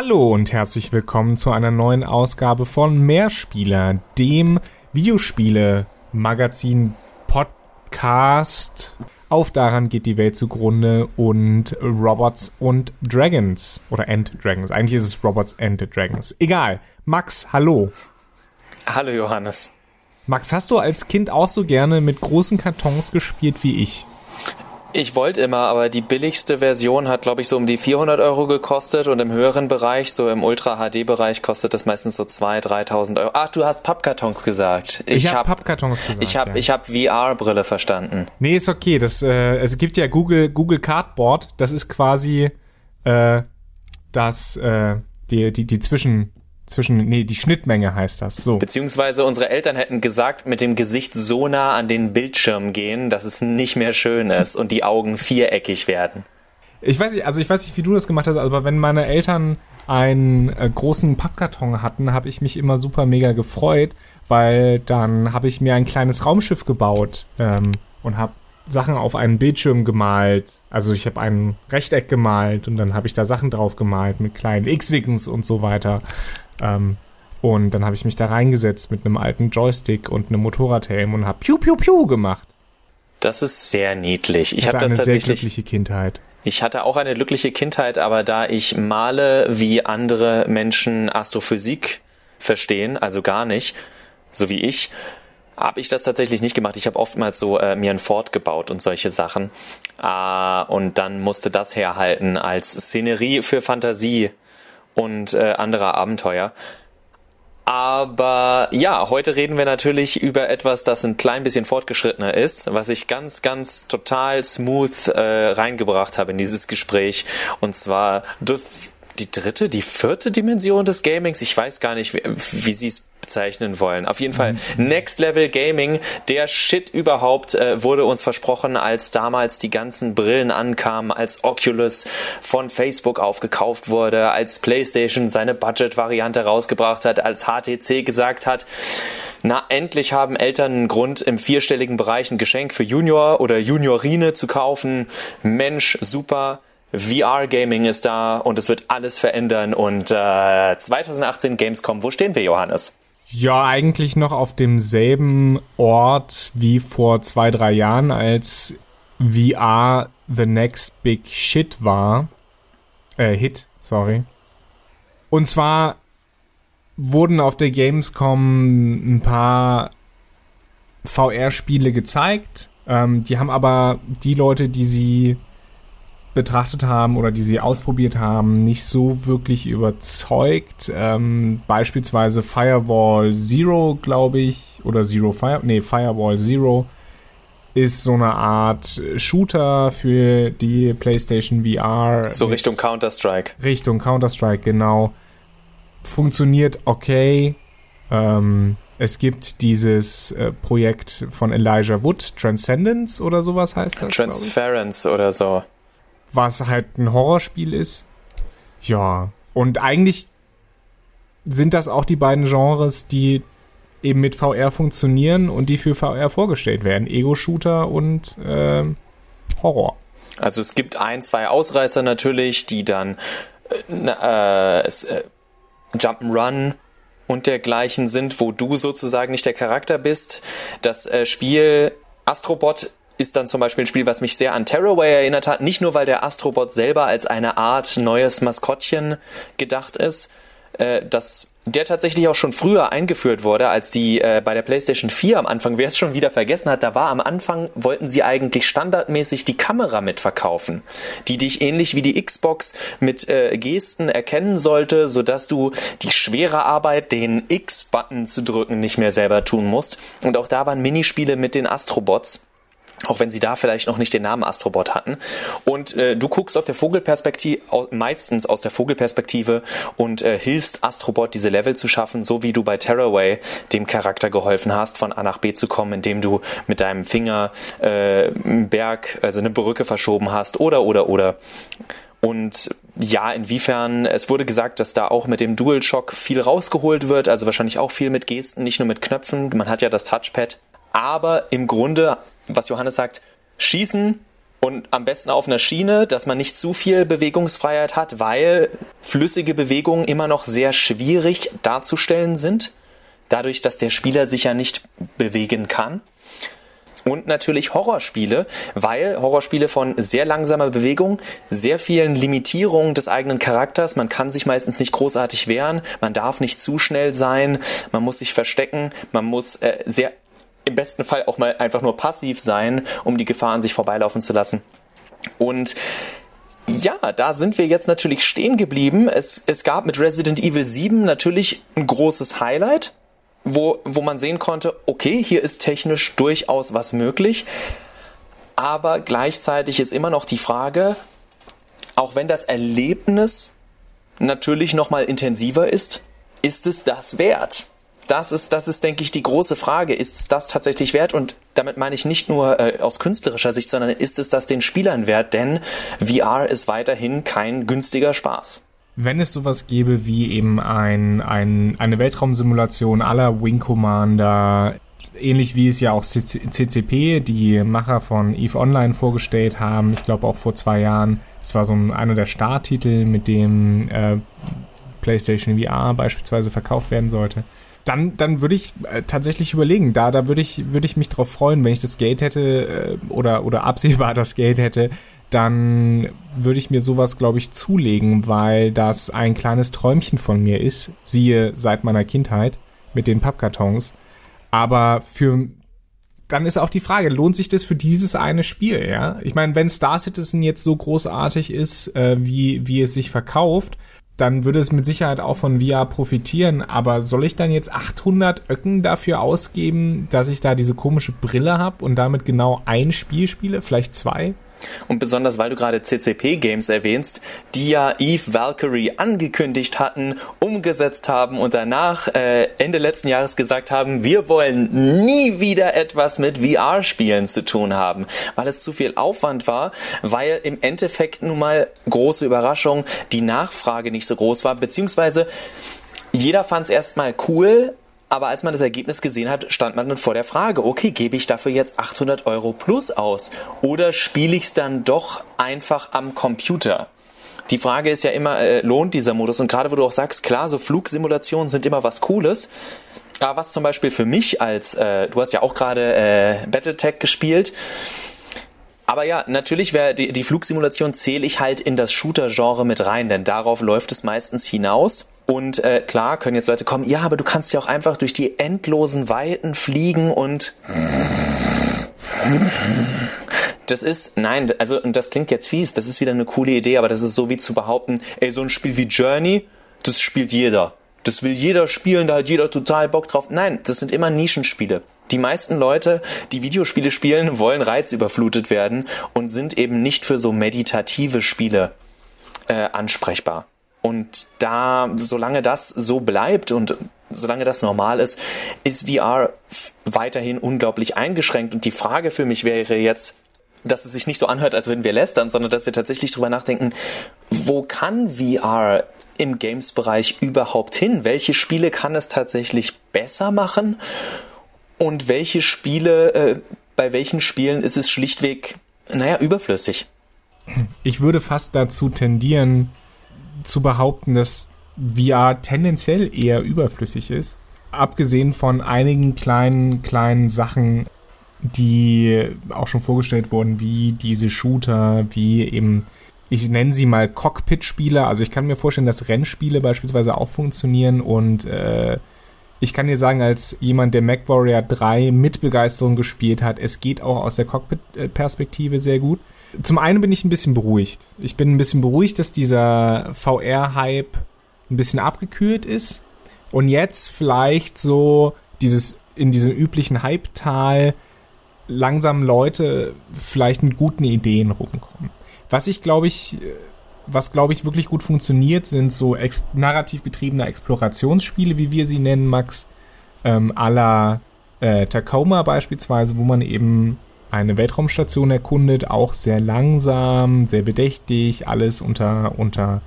Hallo und herzlich willkommen zu einer neuen Ausgabe von Mehrspieler, dem Videospiele-Magazin Podcast. Auf daran geht die Welt zugrunde und Robots und Dragons. Oder End Dragons. Eigentlich ist es Robots and Dragons. Egal. Max, hallo. Hallo Johannes. Max, hast du als Kind auch so gerne mit großen Kartons gespielt wie ich? Ich wollte immer, aber die billigste Version hat, glaube ich, so um die 400 Euro gekostet und im höheren Bereich, so im Ultra-HD-Bereich, kostet das meistens so 2.000, 3.000 Euro. Ach, du hast Pappkartons gesagt. Ich, ich habe hab Pappkartons gesagt. Ich habe ja. hab VR-Brille verstanden. Nee, ist okay. Das, äh, es gibt ja Google, Google Cardboard. Das ist quasi äh, das, äh, die, die, die Zwischen zwischen, nee, die Schnittmenge heißt das, so. Beziehungsweise unsere Eltern hätten gesagt, mit dem Gesicht so nah an den Bildschirm gehen, dass es nicht mehr schön ist und die Augen viereckig werden. Ich weiß nicht, also ich weiß nicht, wie du das gemacht hast, aber wenn meine Eltern einen äh, großen Pappkarton hatten, habe ich mich immer super mega gefreut, weil dann habe ich mir ein kleines Raumschiff gebaut ähm, und habe Sachen auf einen Bildschirm gemalt. Also ich habe ein Rechteck gemalt und dann habe ich da Sachen drauf gemalt mit kleinen X-Wings und so weiter. Ähm, und dann habe ich mich da reingesetzt mit einem alten Joystick und einem Motorradhelm und habe Piu Piu Piu gemacht. Das ist sehr niedlich. Ich, ich habe das eine tatsächlich. Sehr glückliche Kindheit. Ich hatte auch eine glückliche Kindheit, aber da ich male, wie andere Menschen Astrophysik verstehen, also gar nicht, so wie ich, habe ich das tatsächlich nicht gemacht. Ich habe oftmals so äh, mir ein Fort gebaut und solche Sachen. Äh, und dann musste das herhalten als Szenerie für Fantasie und äh, andere Abenteuer. Aber ja, heute reden wir natürlich über etwas, das ein klein bisschen fortgeschrittener ist, was ich ganz, ganz total smooth äh, reingebracht habe in dieses Gespräch. Und zwar die dritte, die vierte Dimension des Gamings. Ich weiß gar nicht, wie, wie sie es bezeichnen wollen. Auf jeden Fall Next Level Gaming, der Shit überhaupt äh, wurde uns versprochen, als damals die ganzen Brillen ankamen, als Oculus von Facebook aufgekauft wurde, als PlayStation seine Budget-Variante rausgebracht hat, als HTC gesagt hat, na endlich haben Eltern einen Grund im vierstelligen Bereich ein Geschenk für Junior oder Juniorine zu kaufen. Mensch, super. VR-Gaming ist da und es wird alles verändern. Und äh, 2018 Gamescom, wo stehen wir, Johannes? Ja, eigentlich noch auf demselben Ort wie vor zwei, drei Jahren, als VR the next big shit war. Äh, Hit, sorry. Und zwar wurden auf der Gamescom ein paar VR-Spiele gezeigt. Ähm, die haben aber die Leute, die sie betrachtet haben oder die sie ausprobiert haben, nicht so wirklich überzeugt. Ähm, beispielsweise Firewall Zero, glaube ich, oder Zero Fire, nee, Firewall Zero ist so eine Art Shooter für die PlayStation VR. So Richtung Counter-Strike. Richtung Counter-Strike, genau. Funktioniert okay. Ähm, es gibt dieses äh, Projekt von Elijah Wood, Transcendence oder sowas heißt das. Transference oder so was halt ein Horrorspiel ist. Ja, und eigentlich sind das auch die beiden Genres, die eben mit VR funktionieren und die für VR vorgestellt werden. Ego-Shooter und äh, Horror. Also es gibt ein, zwei Ausreißer natürlich, die dann äh, äh, äh, Jump'n'Run und dergleichen sind, wo du sozusagen nicht der Charakter bist. Das äh, Spiel Astrobot ist dann zum Beispiel ein Spiel, was mich sehr an Terraway erinnert hat. Nicht nur, weil der Astrobot selber als eine Art neues Maskottchen gedacht ist, äh, dass der tatsächlich auch schon früher eingeführt wurde, als die äh, bei der PlayStation 4 am Anfang, wer es schon wieder vergessen hat, da war am Anfang, wollten sie eigentlich standardmäßig die Kamera mitverkaufen, die dich ähnlich wie die Xbox mit äh, Gesten erkennen sollte, sodass du die schwere Arbeit, den X-Button zu drücken, nicht mehr selber tun musst. Und auch da waren Minispiele mit den Astrobots auch wenn sie da vielleicht noch nicht den Namen Astrobot hatten. Und äh, du guckst auf der Vogelperspektive, meistens aus der Vogelperspektive und äh, hilfst Astrobot diese Level zu schaffen, so wie du bei Terraway dem Charakter geholfen hast, von A nach B zu kommen, indem du mit deinem Finger äh, einen Berg, also eine Brücke verschoben hast oder oder oder. Und ja, inwiefern, es wurde gesagt, dass da auch mit dem DualShock viel rausgeholt wird, also wahrscheinlich auch viel mit Gesten, nicht nur mit Knöpfen. Man hat ja das Touchpad. Aber im Grunde was Johannes sagt, schießen, Und am besten auf einer Schiene, dass man nicht zu viel Bewegungsfreiheit hat, weil flüssige Bewegungen immer noch sehr schwierig darzustellen sind. Dadurch, dass der Spieler sich ja nicht bewegen kann. Und natürlich Horrorspiele, weil Horrorspiele von sehr langsamer Bewegung, sehr vielen Limitierungen des eigenen Charakters, man kann sich meistens nicht großartig wehren, man darf nicht zu schnell sein, man muss sich verstecken, man muss äh, sehr im besten Fall auch mal einfach nur passiv sein, um die Gefahr an sich vorbeilaufen zu lassen. Und ja, da sind wir jetzt natürlich stehen geblieben. Es, es gab mit Resident Evil 7 natürlich ein großes Highlight, wo, wo man sehen konnte, okay, hier ist technisch durchaus was möglich. Aber gleichzeitig ist immer noch die Frage, auch wenn das Erlebnis natürlich nochmal intensiver ist, ist es das wert? Das ist, das ist, denke ich, die große Frage. Ist es das tatsächlich wert? Und damit meine ich nicht nur äh, aus künstlerischer Sicht, sondern ist es das den Spielern wert? Denn VR ist weiterhin kein günstiger Spaß. Wenn es sowas gäbe wie eben ein, ein, eine Weltraumsimulation aller Wing Commander, ähnlich wie es ja auch CCP, die Macher von EVE Online vorgestellt haben, ich glaube auch vor zwei Jahren, es war so ein, einer der Starttitel, mit dem äh, PlayStation VR beispielsweise verkauft werden sollte dann, dann würde ich äh, tatsächlich überlegen. Da, da würde ich, würde ich mich drauf freuen, wenn ich das Geld hätte äh, oder, oder absehbar das Geld hätte, dann würde ich mir sowas, glaube ich, zulegen, weil das ein kleines Träumchen von mir ist, siehe seit meiner Kindheit mit den Pappkartons. Aber für dann ist auch die Frage, lohnt sich das für dieses eine Spiel, ja? Ich meine, wenn Star Citizen jetzt so großartig ist, äh, wie, wie es sich verkauft, dann würde es mit Sicherheit auch von VR profitieren. Aber soll ich dann jetzt 800 Öcken dafür ausgeben, dass ich da diese komische Brille habe und damit genau ein Spiel spiele, vielleicht zwei? Und besonders, weil du gerade CCP-Games erwähnst, die ja Eve Valkyrie angekündigt hatten, umgesetzt haben und danach äh, Ende letzten Jahres gesagt haben, wir wollen nie wieder etwas mit VR-Spielen zu tun haben, weil es zu viel Aufwand war, weil im Endeffekt nun mal große Überraschung die Nachfrage nicht so groß war, beziehungsweise jeder fand es erstmal cool, aber als man das Ergebnis gesehen hat, stand man dann vor der Frage, okay, gebe ich dafür jetzt 800 Euro plus aus oder spiele ich es dann doch einfach am Computer? Die Frage ist ja immer, äh, lohnt dieser Modus? Und gerade wo du auch sagst, klar, so Flugsimulationen sind immer was Cooles. Aber was zum Beispiel für mich als, äh, du hast ja auch gerade äh, Battletech gespielt, aber ja, natürlich wäre die, die Flugsimulation zähle ich halt in das Shooter-Genre mit rein, denn darauf läuft es meistens hinaus. Und äh, klar können jetzt Leute kommen, ja, aber du kannst ja auch einfach durch die endlosen Weiten fliegen und das ist, nein, also und das klingt jetzt fies, das ist wieder eine coole Idee, aber das ist so wie zu behaupten, ey, so ein Spiel wie Journey, das spielt jeder. Das will jeder spielen, da hat jeder total Bock drauf. Nein, das sind immer Nischenspiele. Die meisten Leute, die Videospiele spielen, wollen reizüberflutet werden und sind eben nicht für so meditative Spiele äh, ansprechbar. Und da, solange das so bleibt und solange das normal ist, ist VR weiterhin unglaublich eingeschränkt. Und die Frage für mich wäre jetzt, dass es sich nicht so anhört, als würden wir lästern, sondern dass wir tatsächlich drüber nachdenken, wo kann VR im Games-Bereich überhaupt hin? Welche Spiele kann es tatsächlich besser machen? Und welche Spiele, äh, bei welchen Spielen ist es schlichtweg, naja, überflüssig? Ich würde fast dazu tendieren, zu behaupten, dass VR tendenziell eher überflüssig ist. Abgesehen von einigen kleinen, kleinen Sachen, die auch schon vorgestellt wurden, wie diese Shooter, wie eben, ich nenne sie mal Cockpit-Spiele. Also ich kann mir vorstellen, dass Rennspiele beispielsweise auch funktionieren und äh, ich kann dir sagen, als jemand, der MacWarrior 3 mit Begeisterung gespielt hat, es geht auch aus der Cockpit-Perspektive sehr gut. Zum einen bin ich ein bisschen beruhigt. Ich bin ein bisschen beruhigt, dass dieser VR-Hype ein bisschen abgekühlt ist und jetzt vielleicht so dieses in diesem üblichen Hype-Tal langsam Leute vielleicht mit guten Ideen rumkommen. Was ich glaube ich, was glaube ich wirklich gut funktioniert, sind so ex narrativ getriebene Explorationsspiele, wie wir sie nennen, Max, ähm, à la äh, Tacoma beispielsweise, wo man eben eine Weltraumstation erkundet, auch sehr langsam, sehr bedächtig, alles unter, unter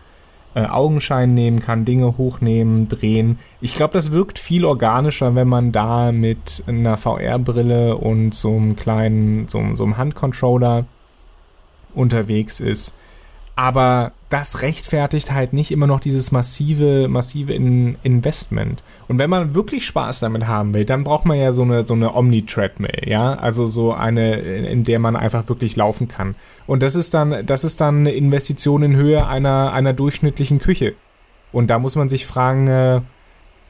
äh, Augenschein nehmen kann, Dinge hochnehmen, drehen. Ich glaube, das wirkt viel organischer, wenn man da mit einer VR-Brille und so einem kleinen, so, so einem Handcontroller unterwegs ist. Aber das rechtfertigt halt nicht immer noch dieses massive, massive In Investment. Und wenn man wirklich Spaß damit haben will, dann braucht man ja so eine, so eine Omni-Treadmill, ja. Also so eine, in der man einfach wirklich laufen kann. Und das ist dann, das ist dann eine Investition in Höhe einer, einer durchschnittlichen Küche. Und da muss man sich fragen, äh,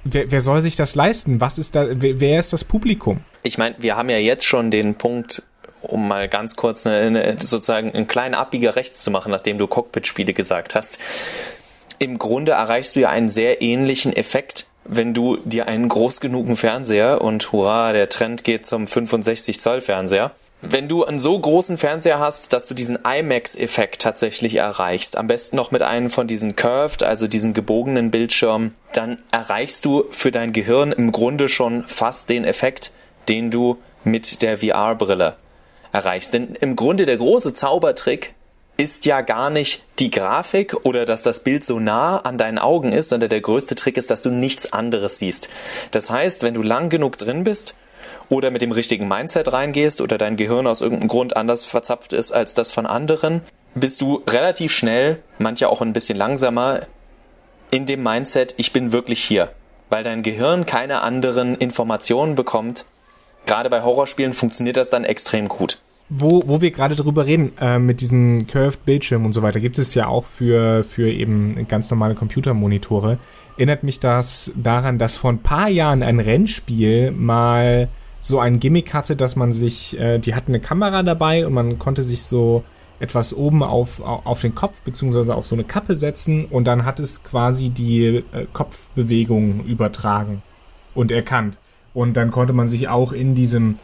wer, wer soll sich das leisten? Was ist da, wer, wer ist das Publikum? Ich meine, wir haben ja jetzt schon den Punkt um mal ganz kurz eine, sozusagen einen kleinen Abbieger rechts zu machen, nachdem du Cockpit-Spiele gesagt hast. Im Grunde erreichst du ja einen sehr ähnlichen Effekt, wenn du dir einen groß genugen Fernseher und hurra, der Trend geht zum 65 Zoll Fernseher. Wenn du einen so großen Fernseher hast, dass du diesen IMAX-Effekt tatsächlich erreichst, am besten noch mit einem von diesen Curved, also diesen gebogenen Bildschirmen, dann erreichst du für dein Gehirn im Grunde schon fast den Effekt, den du mit der VR-Brille erreichst. Denn im Grunde der große Zaubertrick ist ja gar nicht die Grafik oder dass das Bild so nah an deinen Augen ist, sondern der größte Trick ist, dass du nichts anderes siehst. Das heißt, wenn du lang genug drin bist oder mit dem richtigen Mindset reingehst oder dein Gehirn aus irgendeinem Grund anders verzapft ist als das von anderen, bist du relativ schnell, manche auch ein bisschen langsamer, in dem Mindset, ich bin wirklich hier. Weil dein Gehirn keine anderen Informationen bekommt, gerade bei Horrorspielen funktioniert das dann extrem gut. Wo, wo wir gerade drüber reden, äh, mit diesen Curved Bildschirmen und so weiter, gibt es ja auch für, für eben ganz normale Computermonitore. Erinnert mich das daran, dass vor ein paar Jahren ein Rennspiel mal so ein Gimmick hatte, dass man sich, äh, die hatten eine Kamera dabei und man konnte sich so etwas oben auf, auf den Kopf beziehungsweise auf so eine Kappe setzen und dann hat es quasi die äh, Kopfbewegung übertragen und erkannt. Und dann konnte man sich auch in diesem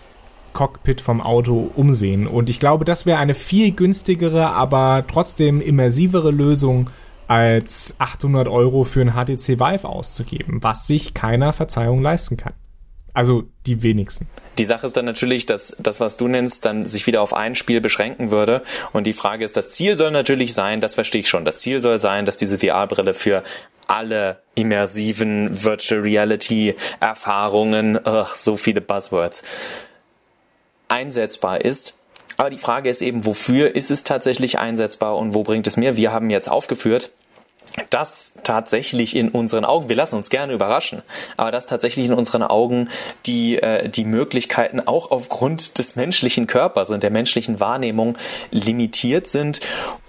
Cockpit vom Auto umsehen. Und ich glaube, das wäre eine viel günstigere, aber trotzdem immersivere Lösung, als 800 Euro für ein HTC Vive auszugeben, was sich keiner Verzeihung leisten kann. Also die wenigsten. Die Sache ist dann natürlich, dass das, was du nennst, dann sich wieder auf ein Spiel beschränken würde. Und die Frage ist, das Ziel soll natürlich sein, das verstehe ich schon, das Ziel soll sein, dass diese VR-Brille für alle immersiven Virtual Reality Erfahrungen, ugh, so viele Buzzwords, einsetzbar ist. Aber die Frage ist eben, wofür ist es tatsächlich einsetzbar und wo bringt es mir? Wir haben jetzt aufgeführt, dass tatsächlich in unseren Augen, wir lassen uns gerne überraschen, aber dass tatsächlich in unseren Augen die, äh, die Möglichkeiten auch aufgrund des menschlichen Körpers und der menschlichen Wahrnehmung limitiert sind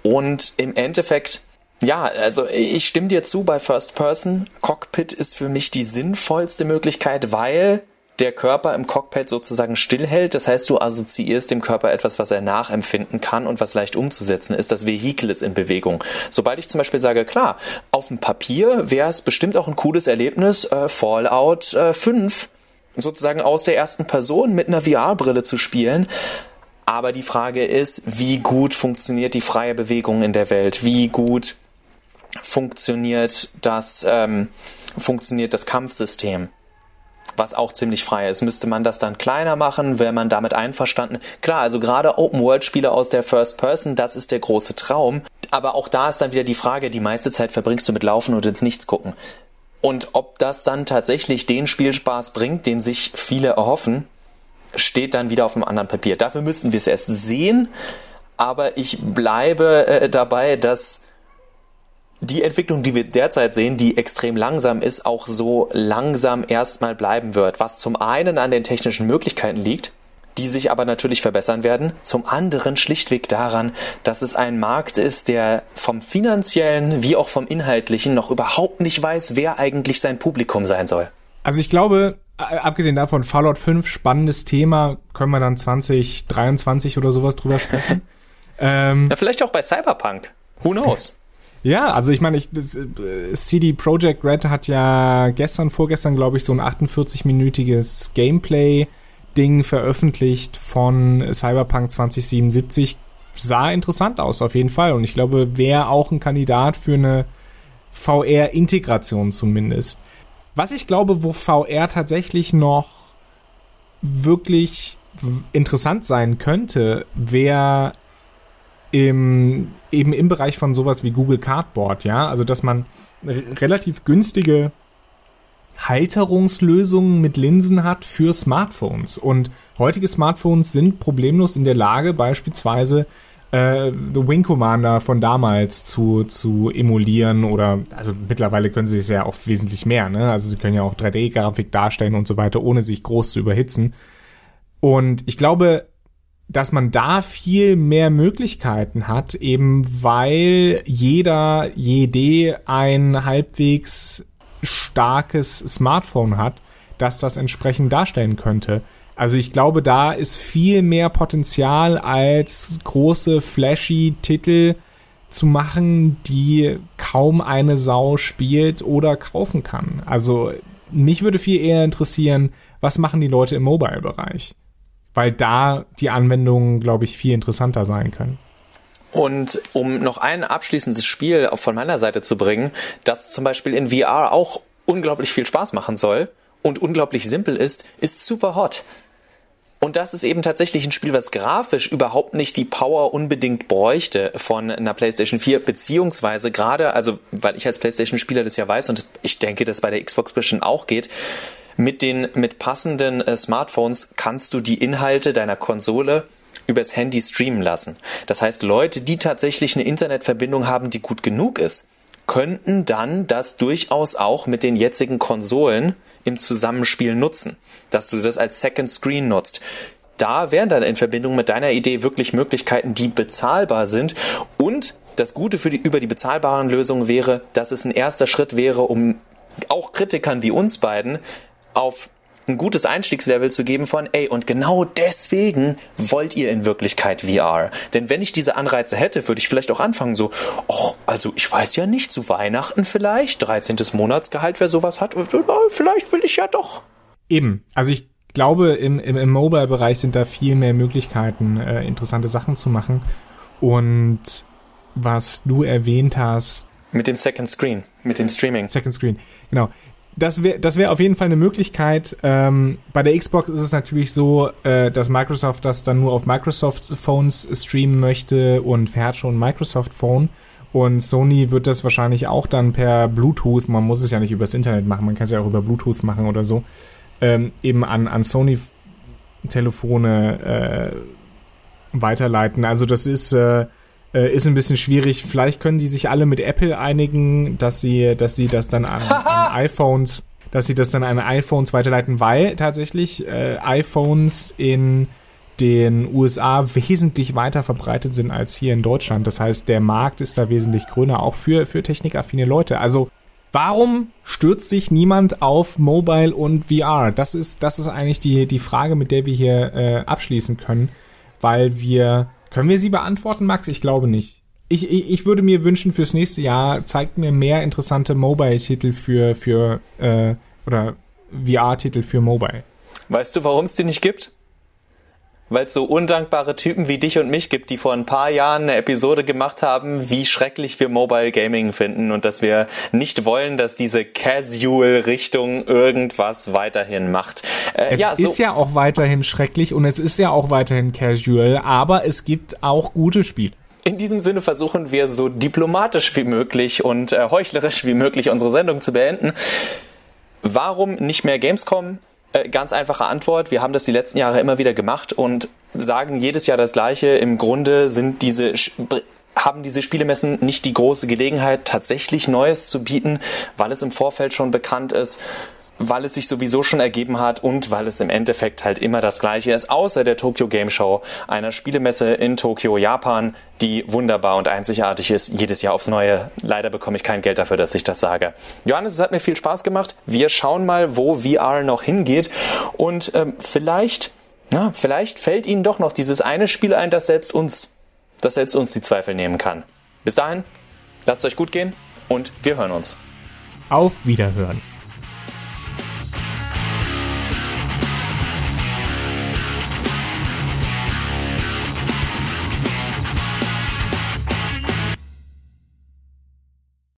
und im Endeffekt ja, also ich stimme dir zu bei First Person. Cockpit ist für mich die sinnvollste Möglichkeit, weil der Körper im Cockpit sozusagen stillhält. Das heißt, du assoziierst dem Körper etwas, was er nachempfinden kann und was leicht umzusetzen ist. Das Vehikel ist in Bewegung. Sobald ich zum Beispiel sage, klar, auf dem Papier wäre es bestimmt auch ein cooles Erlebnis, äh, Fallout äh, 5 sozusagen aus der ersten Person mit einer VR-Brille zu spielen. Aber die Frage ist, wie gut funktioniert die freie Bewegung in der Welt? Wie gut funktioniert das, ähm, funktioniert das Kampfsystem? Was auch ziemlich frei ist. Müsste man das dann kleiner machen, wäre man damit einverstanden? Klar, also gerade Open-World-Spiele aus der First Person, das ist der große Traum. Aber auch da ist dann wieder die Frage, die meiste Zeit verbringst du mit Laufen und ins Nichts gucken. Und ob das dann tatsächlich den Spielspaß bringt, den sich viele erhoffen, steht dann wieder auf einem anderen Papier. Dafür müssten wir es erst sehen, aber ich bleibe äh, dabei, dass die Entwicklung, die wir derzeit sehen, die extrem langsam ist, auch so langsam erstmal bleiben wird. Was zum einen an den technischen Möglichkeiten liegt, die sich aber natürlich verbessern werden. Zum anderen schlichtweg daran, dass es ein Markt ist, der vom finanziellen wie auch vom inhaltlichen noch überhaupt nicht weiß, wer eigentlich sein Publikum sein soll. Also ich glaube, abgesehen davon, Fallout 5, spannendes Thema, können wir dann 2023 oder sowas drüber sprechen. ähm, ja, vielleicht auch bei Cyberpunk. Who knows? Ja, also ich meine, ich, äh, CD Projekt Red hat ja gestern, vorgestern, glaube ich, so ein 48-minütiges Gameplay-Ding veröffentlicht von Cyberpunk 2077. Sah interessant aus, auf jeden Fall. Und ich glaube, wäre auch ein Kandidat für eine VR-Integration zumindest. Was ich glaube, wo VR tatsächlich noch wirklich interessant sein könnte, wäre im, eben im Bereich von sowas wie Google Cardboard, ja, also dass man relativ günstige Halterungslösungen mit Linsen hat für Smartphones. Und heutige Smartphones sind problemlos in der Lage, beispielsweise äh, The Wing Commander von damals zu, zu emulieren oder, also mittlerweile können sie es ja auch wesentlich mehr, ne? Also sie können ja auch 3D-Grafik darstellen und so weiter, ohne sich groß zu überhitzen. Und ich glaube, dass man da viel mehr Möglichkeiten hat, eben weil jeder, jede ein halbwegs starkes Smartphone hat, das das entsprechend darstellen könnte. Also ich glaube, da ist viel mehr Potenzial als große flashy Titel zu machen, die kaum eine Sau spielt oder kaufen kann. Also mich würde viel eher interessieren, was machen die Leute im Mobile-Bereich? Weil da die Anwendungen, glaube ich, viel interessanter sein können. Und um noch ein abschließendes Spiel von meiner Seite zu bringen, das zum Beispiel in VR auch unglaublich viel Spaß machen soll und unglaublich simpel ist, ist Super Hot. Und das ist eben tatsächlich ein Spiel, was grafisch überhaupt nicht die Power unbedingt bräuchte von einer PlayStation 4, beziehungsweise gerade, also weil ich als PlayStation-Spieler das ja weiß und ich denke, dass bei der Xbox bestimmt auch geht, mit den mit passenden äh, Smartphones kannst du die Inhalte deiner Konsole übers Handy streamen lassen. Das heißt, Leute, die tatsächlich eine Internetverbindung haben, die gut genug ist, könnten dann das durchaus auch mit den jetzigen Konsolen im Zusammenspiel nutzen, dass du das als Second Screen nutzt. Da wären dann in Verbindung mit deiner Idee wirklich Möglichkeiten, die bezahlbar sind und das Gute für die, über die bezahlbaren Lösungen wäre, dass es ein erster Schritt wäre, um auch Kritikern wie uns beiden auf ein gutes Einstiegslevel zu geben von, ey, und genau deswegen wollt ihr in Wirklichkeit VR. Denn wenn ich diese Anreize hätte, würde ich vielleicht auch anfangen so, oh, also ich weiß ja nicht, zu Weihnachten vielleicht, 13. Monatsgehalt, wer sowas hat, vielleicht will ich ja doch. Eben, also ich glaube, im, im, im Mobile-Bereich sind da viel mehr Möglichkeiten, äh, interessante Sachen zu machen. Und was du erwähnt hast. Mit dem Second Screen, mit dem Streaming. Second Screen, genau das wäre das wär auf jeden Fall eine Möglichkeit. Ähm, bei der Xbox ist es natürlich so, äh, dass Microsoft das dann nur auf Microsoft Phones streamen möchte und fährt schon Microsoft Phone. Und Sony wird das wahrscheinlich auch dann per Bluetooth, man muss es ja nicht übers Internet machen, man kann es ja auch über Bluetooth machen oder so, ähm, eben an, an Sony-Telefone äh, weiterleiten. Also das ist, äh, äh, ist ein bisschen schwierig. Vielleicht können die sich alle mit Apple einigen, dass sie, dass sie das dann an, an iPhones, dass sie das dann an iPhones weiterleiten, weil tatsächlich äh, iPhones in den USA wesentlich weiter verbreitet sind als hier in Deutschland. Das heißt, der Markt ist da wesentlich grüner, auch für, für technikaffine Leute. Also, warum stürzt sich niemand auf Mobile und VR? Das ist, das ist eigentlich die, die Frage, mit der wir hier äh, abschließen können, weil wir können wir sie beantworten, Max? Ich glaube nicht. Ich, ich, ich würde mir wünschen, fürs nächste Jahr zeigt mir mehr interessante Mobile-Titel für, für äh, oder VR-Titel für Mobile. Weißt du, warum es die nicht gibt? Weil es so undankbare Typen wie dich und mich gibt, die vor ein paar Jahren eine Episode gemacht haben, wie schrecklich wir Mobile Gaming finden und dass wir nicht wollen, dass diese Casual-Richtung irgendwas weiterhin macht. Äh, es ja, so ist ja auch weiterhin schrecklich und es ist ja auch weiterhin Casual, aber es gibt auch gute Spiele. In diesem Sinne versuchen wir so diplomatisch wie möglich und äh, heuchlerisch wie möglich unsere Sendung zu beenden. Warum nicht mehr Gamescom? Äh, ganz einfache Antwort. Wir haben das die letzten Jahre immer wieder gemacht und sagen jedes Jahr das Gleiche. Im Grunde sind diese haben diese Spielemessen nicht die große Gelegenheit, tatsächlich Neues zu bieten, weil es im Vorfeld schon bekannt ist weil es sich sowieso schon ergeben hat und weil es im Endeffekt halt immer das gleiche ist, außer der Tokyo Game Show, einer Spielemesse in Tokio, Japan, die wunderbar und einzigartig ist, jedes Jahr aufs Neue. Leider bekomme ich kein Geld dafür, dass ich das sage. Johannes, es hat mir viel Spaß gemacht. Wir schauen mal, wo VR noch hingeht und ähm, vielleicht, ja, vielleicht fällt Ihnen doch noch dieses eine Spiel ein, das selbst uns, das selbst uns die Zweifel nehmen kann. Bis dahin, lasst es euch gut gehen und wir hören uns. Auf Wiederhören.